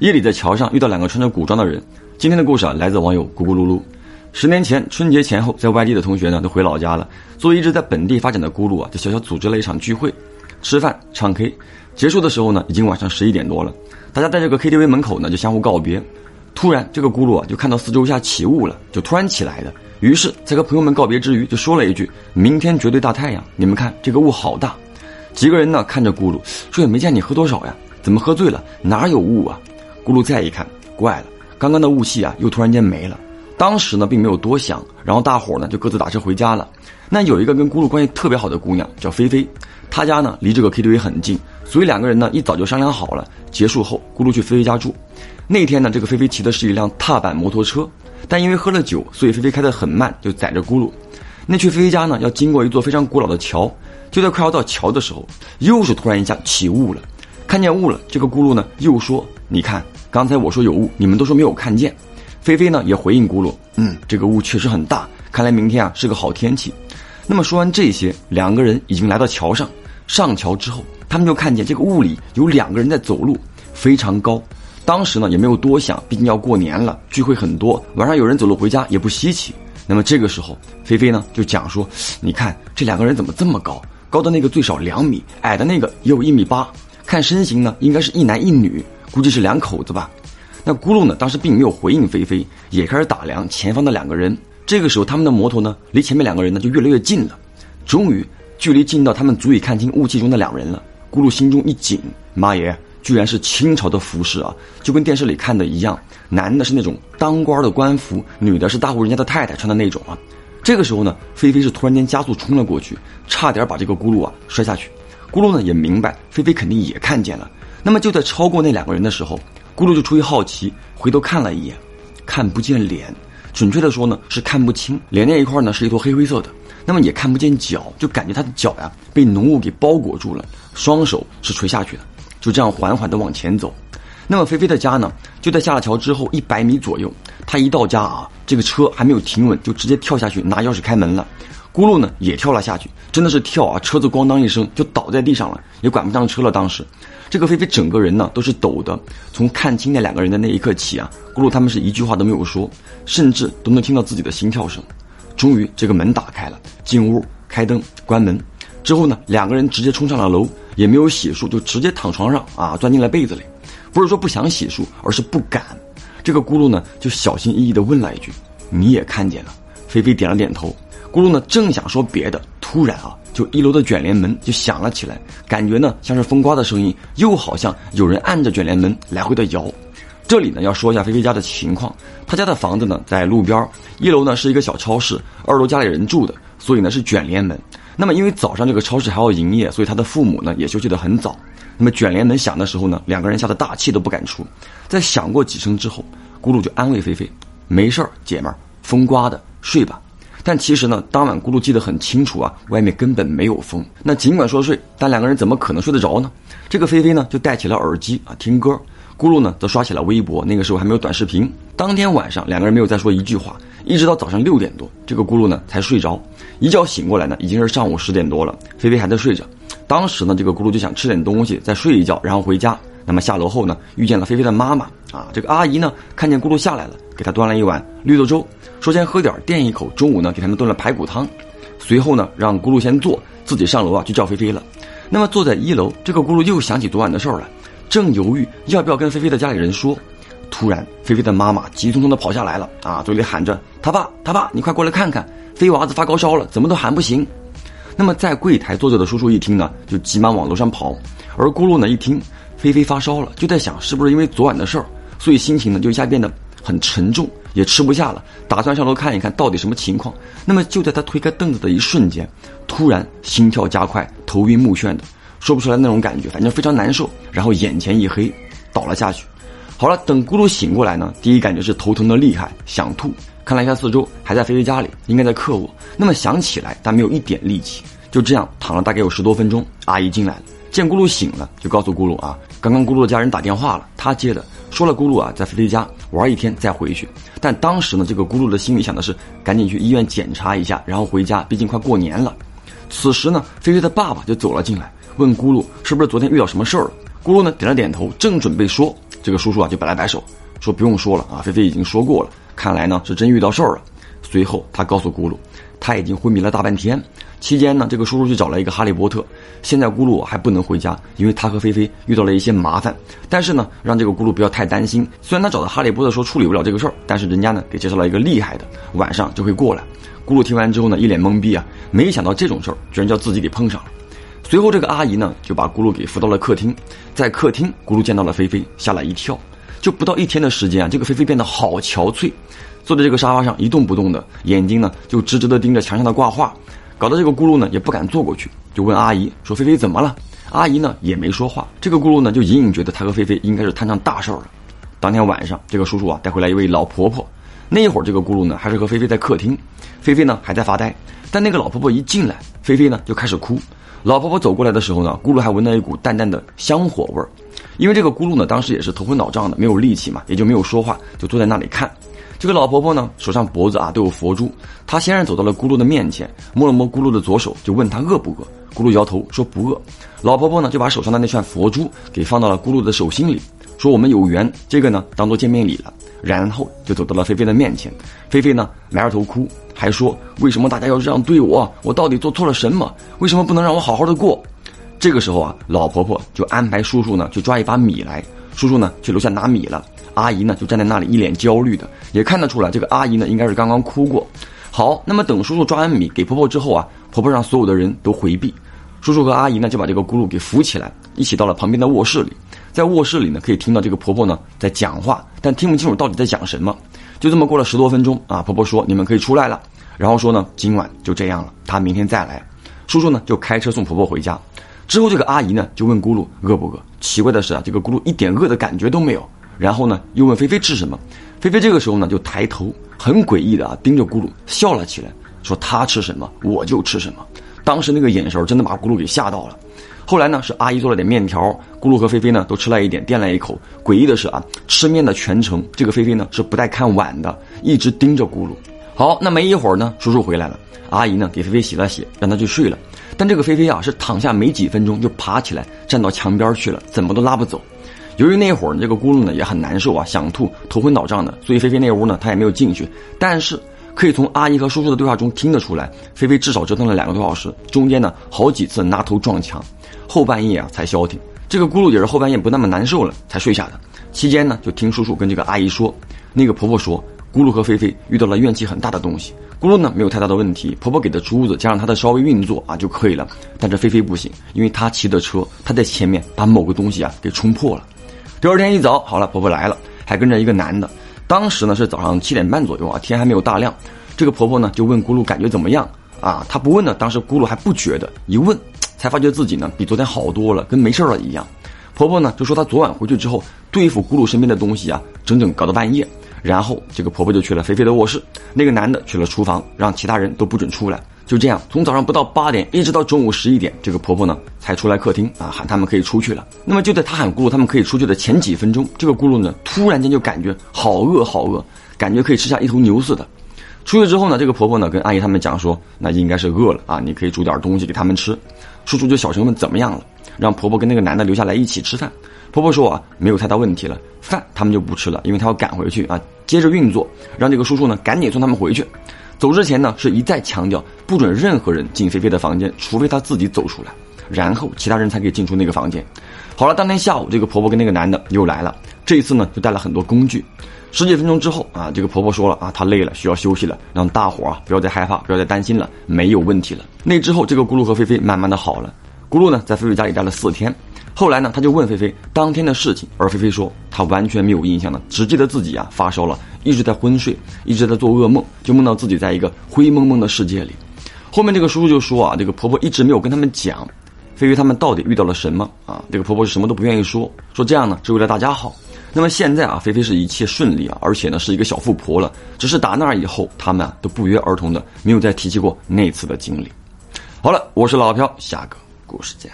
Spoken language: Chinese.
夜里在桥上遇到两个穿着古装的人。今天的故事啊，来自网友咕咕噜噜。十年前春节前后，在外地的同学呢都回老家了。作为一直在本地发展的咕噜啊，就小小组织了一场聚会，吃饭唱 K。结束的时候呢，已经晚上十一点多了。大家在这个 KTV 门口呢就相互告别。突然，这个咕噜啊就看到四周下起雾了，就突然起来的。于是，在和朋友们告别之余，就说了一句：“明天绝对大太阳，你们看这个雾好大。”几个人呢看着咕噜，说也没见你喝多少呀，怎么喝醉了？哪有雾啊？咕噜再一看，怪了，刚刚的雾气啊，又突然间没了。当时呢，并没有多想，然后大伙呢就各自打车回家了。那有一个跟咕噜关系特别好的姑娘叫菲菲，她家呢离这个 KTV 很近，所以两个人呢一早就商量好了，结束后咕噜去菲菲家住。那天呢，这个菲菲骑的是一辆踏板摩托车，但因为喝了酒，所以菲菲开得很慢，就载着咕噜。那去菲菲家呢，要经过一座非常古老的桥，就在快要到桥的时候，又是突然一下起雾了。看见雾了，这个咕噜呢又说：“你看。”刚才我说有雾，你们都说没有看见。菲菲呢也回应咕噜，嗯，这个雾确实很大，看来明天啊是个好天气。那么说完这些，两个人已经来到桥上。上桥之后，他们就看见这个雾里有两个人在走路，非常高。当时呢也没有多想，毕竟要过年了，聚会很多，晚上有人走路回家也不稀奇。那么这个时候，菲菲呢就讲说，你看这两个人怎么这么高？高的那个最少两米，矮的那个也有一米八，看身形呢应该是一男一女。估计是两口子吧，那咕噜呢？当时并没有回应菲菲，也开始打量前方的两个人。这个时候，他们的摩托呢，离前面两个人呢就越来越近了。终于，距离近到他们足以看清雾气中的两人了。咕噜心中一紧，妈耶，居然是清朝的服饰啊，就跟电视里看的一样。男的是那种当官的官服，女的是大户人家的太太穿的那种啊。这个时候呢，菲菲是突然间加速冲了过去，差点把这个咕噜啊摔下去。咕噜呢也明白，菲菲肯定也看见了。那么就在超过那两个人的时候，咕噜就出于好奇回头看了一眼，看不见脸，准确的说呢是看不清脸那一块呢是一坨黑灰色的，那么也看不见脚，就感觉他的脚呀被浓雾给包裹住了，双手是垂下去的，就这样缓缓的往前走。那么菲菲的家呢就在下了桥之后一百米左右，他一到家啊，这个车还没有停稳，就直接跳下去拿钥匙开门了。咕噜呢也跳了下去，真的是跳啊，车子咣当一声就倒在地上了，也管不上车了，当时。这个菲菲整个人呢都是抖的，从看清那两个人的那一刻起啊，咕噜他们是一句话都没有说，甚至都能听到自己的心跳声。终于这个门打开了，进屋开灯关门之后呢，两个人直接冲上了楼，也没有洗漱，就直接躺床上啊，钻进了被子里。不是说不想洗漱，而是不敢。这个咕噜呢就小心翼翼地问了一句：“你也看见了？”菲菲点了点头。咕噜呢正想说别的，突然啊。就一楼的卷帘门就响了起来，感觉呢像是风刮的声音，又好像有人按着卷帘门来回的摇。这里呢要说一下菲菲家的情况，他家的房子呢在路边，一楼呢是一个小超市，二楼家里人住的，所以呢是卷帘门。那么因为早上这个超市还要营业，所以他的父母呢也休息得很早。那么卷帘门响的时候呢，两个人吓得大气都不敢出。在响过几声之后，咕噜就安慰菲菲：“没事儿，姐们儿，风刮的，睡吧。”但其实呢，当晚咕噜记得很清楚啊，外面根本没有风。那尽管说睡，但两个人怎么可能睡得着呢？这个菲菲呢就戴起了耳机啊听歌，咕噜呢则刷起了微博。那个时候还没有短视频。当天晚上两个人没有再说一句话，一直到早上六点多，这个咕噜呢才睡着。一觉醒过来呢，已经是上午十点多了，菲菲还在睡着。当时呢，这个咕噜就想吃点东西，再睡一觉，然后回家。那么下楼后呢，遇见了菲菲的妈妈啊，这个阿姨呢看见咕噜下来了，给他端了一碗绿豆粥。说先喝点垫一口，中午呢给他们炖了排骨汤，随后呢让咕噜先坐，自己上楼啊去叫菲菲了。那么坐在一楼，这个咕噜又想起昨晚的事儿了，正犹豫要不要跟菲菲的家里人说，突然菲菲的妈妈急匆匆的跑下来了啊，嘴里喊着他爸他爸，你快过来看看，菲娃子发高烧了，怎么都喊不醒。那么在柜台坐着的叔叔一听呢，就急忙往楼上跑，而咕噜呢一听菲菲发烧了，就在想是不是因为昨晚的事儿，所以心情呢就一下变得很沉重。也吃不下了，打算上楼看一看到底什么情况。那么就在他推开凳子的一瞬间，突然心跳加快，头晕目眩的，说不出来那种感觉，反正非常难受。然后眼前一黑，倒了下去。好了，等咕噜醒过来呢，第一感觉是头疼的厉害，想吐。看了一下四周，还在菲菲家里，应该在客卧。那么想起来，但没有一点力气，就这样躺了大概有十多分钟。阿姨进来了，见咕噜醒了，就告诉咕噜啊，刚刚咕噜的家人打电话了，他接的。说了咕噜啊，在菲菲家玩一天再回去。但当时呢，这个咕噜的心里想的是赶紧去医院检查一下，然后回家，毕竟快过年了。此时呢，菲菲的爸爸就走了进来，问咕噜是不是昨天遇到什么事儿了。咕噜呢点了点头，正准备说，这个叔叔啊就摆了摆手，说不用说了啊，菲菲已经说过了，看来呢是真遇到事儿了。随后他告诉咕噜，他已经昏迷了大半天。期间呢，这个叔叔去找了一个哈利波特。现在咕噜还不能回家，因为他和菲菲遇到了一些麻烦。但是呢，让这个咕噜不要太担心。虽然他找到哈利波特说处理不了这个事儿，但是人家呢给介绍了一个厉害的，晚上就会过来。咕噜听完之后呢，一脸懵逼啊，没想到这种事儿居然叫自己给碰上了。随后这个阿姨呢就把咕噜给扶到了客厅，在客厅，咕噜见到了菲菲，吓了一跳。就不到一天的时间啊，这个菲菲变得好憔悴，坐在这个沙发上一动不动的，眼睛呢就直直的盯着墙上的挂画。搞得这个咕噜呢也不敢坐过去，就问阿姨说：“菲菲怎么了？”阿姨呢也没说话。这个咕噜呢就隐隐觉得他和菲菲应该是摊上大事儿了。当天晚上，这个叔叔啊带回来一位老婆婆。那一会儿，这个咕噜呢还是和菲菲在客厅，菲菲呢还在发呆。但那个老婆婆一进来，菲菲呢就开始哭。老婆婆走过来的时候呢，咕噜还闻到一股淡淡的香火味儿。因为这个咕噜呢当时也是头昏脑胀的，没有力气嘛，也就没有说话，就坐在那里看。这个老婆婆呢，手上脖子啊都有佛珠。她先是走到了咕噜的面前，摸了摸咕噜的左手，就问他饿不饿。咕噜摇头说不饿。老婆婆呢就把手上的那串佛珠给放到了咕噜的手心里，说我们有缘，这个呢当做见面礼了。然后就走到了菲菲的面前。菲菲呢埋着头哭，还说为什么大家要这样对我？我到底做错了什么？为什么不能让我好好的过？这个时候啊，老婆婆就安排叔叔呢去抓一把米来。叔叔呢去楼下拿米了。阿姨呢就站在那里一脸焦虑的，也看得出来这个阿姨呢应该是刚刚哭过。好，那么等叔叔抓完米给婆婆之后啊，婆婆让所有的人都回避，叔叔和阿姨呢就把这个咕噜给扶起来，一起到了旁边的卧室里。在卧室里呢可以听到这个婆婆呢在讲话，但听不清楚到底在讲什么。就这么过了十多分钟啊，婆婆说你们可以出来了，然后说呢今晚就这样了，她明天再来。叔叔呢就开车送婆婆回家。之后这个阿姨呢就问咕噜饿不饿？奇怪的是啊，这个咕噜一点饿的感觉都没有。然后呢，又问菲菲吃什么？菲菲这个时候呢，就抬头，很诡异的啊，盯着咕噜笑了起来，说他吃什么我就吃什么。当时那个眼神真的把咕噜给吓到了。后来呢，是阿姨做了点面条，咕噜和菲菲呢都吃了一点，垫了一口。诡异的是啊，吃面的全程，这个菲菲呢是不带看碗的，一直盯着咕噜。好，那没一会儿呢，叔叔回来了，阿姨呢给菲菲洗了洗，让她去睡了。但这个菲菲啊，是躺下没几分钟就爬起来，站到墙边去了，怎么都拉不走。由于那会儿这个咕噜呢也很难受啊，想吐，头昏脑胀的，所以菲菲那屋呢他也没有进去。但是可以从阿姨和叔叔的对话中听得出来，菲菲至少折腾了两个多小时，中间呢好几次拿头撞墙，后半夜啊才消停。这个咕噜也是后半夜不那么难受了才睡下的。期间呢就听叔叔跟这个阿姨说，那个婆婆说咕噜和菲菲遇到了怨气很大的东西，咕噜呢没有太大的问题，婆婆给的珠子加上她的稍微运作啊就可以了。但这菲菲不行，因为她骑的车，她在前面把某个东西啊给冲破了。第二天一早，好了，婆婆来了，还跟着一个男的。当时呢是早上七点半左右啊，天还没有大亮。这个婆婆呢就问咕噜感觉怎么样啊？她不问呢，当时咕噜还不觉得，一问才发觉自己呢比昨天好多了，跟没事了一样。婆婆呢就说她昨晚回去之后对付咕噜身边的东西啊，整整搞到半夜。然后这个婆婆就去了菲菲的卧室，那个男的去了厨房，让其他人都不准出来。就这样，从早上不到八点，一直到中午十一点，这个婆婆呢才出来客厅啊，喊他们可以出去了。那么就在她喊咕噜他们可以出去的前几分钟，这个咕噜呢突然间就感觉好饿好饿，感觉可以吃下一头牛似的。出去之后呢，这个婆婆呢跟阿姨他们讲说，那应该是饿了啊，你可以煮点东西给他们吃。叔叔就小声问怎么样了，让婆婆跟那个男的留下来一起吃饭。婆婆说啊，没有太大问题了，饭他们就不吃了，因为他要赶回去啊，接着运作。让这个叔叔呢赶紧送他们回去。走之前呢，是一再强调不准任何人进菲菲的房间，除非她自己走出来，然后其他人才可以进出那个房间。好了，当天下午，这个婆婆跟那个男的又来了，这一次呢就带了很多工具。十几分钟之后啊，这个婆婆说了啊，她累了，需要休息了，让大伙啊不要再害怕，不要再担心了，没有问题了。那之后，这个咕噜和菲菲慢慢的好了。咕噜呢在菲菲家里待了四天。后来呢，他就问菲菲当天的事情，而菲菲说她完全没有印象了，只记得自己啊发烧了，一直在昏睡，一直在做噩梦，就梦到自己在一个灰蒙蒙的世界里。后面这个叔叔就说啊，这个婆婆一直没有跟他们讲，菲菲他们到底遇到了什么啊？这个婆婆是什么都不愿意说，说这样呢是为了大家好。那么现在啊，菲菲是一切顺利啊，而且呢是一个小富婆了。只是打那以后，他们啊都不约而同的没有再提起过那次的经历。好了，我是老飘，下个故事见。